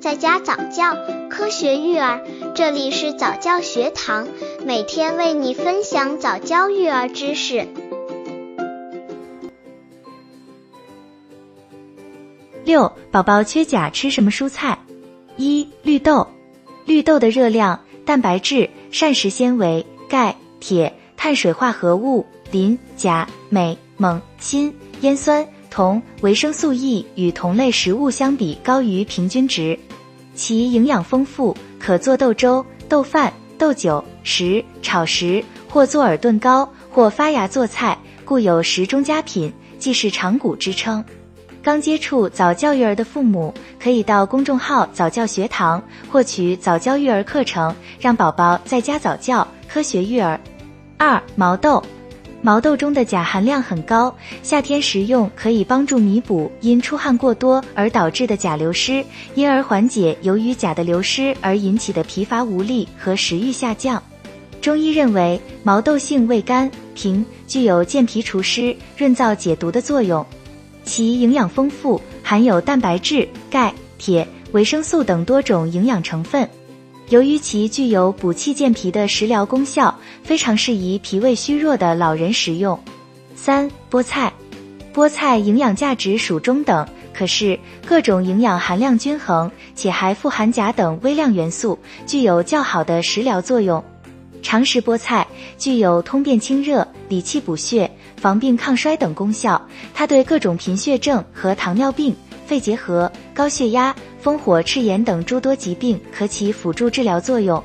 在家早教，科学育儿，这里是早教学堂，每天为你分享早教育儿知识。六，宝宝缺钾吃什么蔬菜？一、绿豆，绿豆的热量、蛋白质、膳食纤维、钙、铁、碳水化合物、磷、钾、镁、锰、锌、烟酸。铜、维生素 E 与同类食物相比高于平均值，其营养丰富，可做豆粥、豆饭、豆酒、食、炒食，或做耳炖糕，或发芽做菜，故有食中佳品，既是长谷之称。刚接触早教育儿的父母，可以到公众号早教学堂获取早教育儿课程，让宝宝在家早教，科学育儿。二、毛豆。毛豆中的钾含量很高，夏天食用可以帮助弥补因出汗过多而导致的钾流失，因而缓解由于钾的流失而引起的疲乏无力和食欲下降。中医认为，毛豆性味甘平，具有健脾除湿、润燥解毒的作用。其营养丰富，含有蛋白质、钙、铁、维生素等多种营养成分。由于其具有补气健脾的食疗功效，非常适宜脾胃虚弱的老人食用。三、菠菜，菠菜营养价值属中等，可是各种营养含量均衡，且还富含钾等微量元素，具有较好的食疗作用。常食菠菜具有通便清热、理气补血、防病抗衰等功效，它对各种贫血症和糖尿病、肺结核、高血压。烽火、赤炎等诸多疾病可起辅助治疗作用。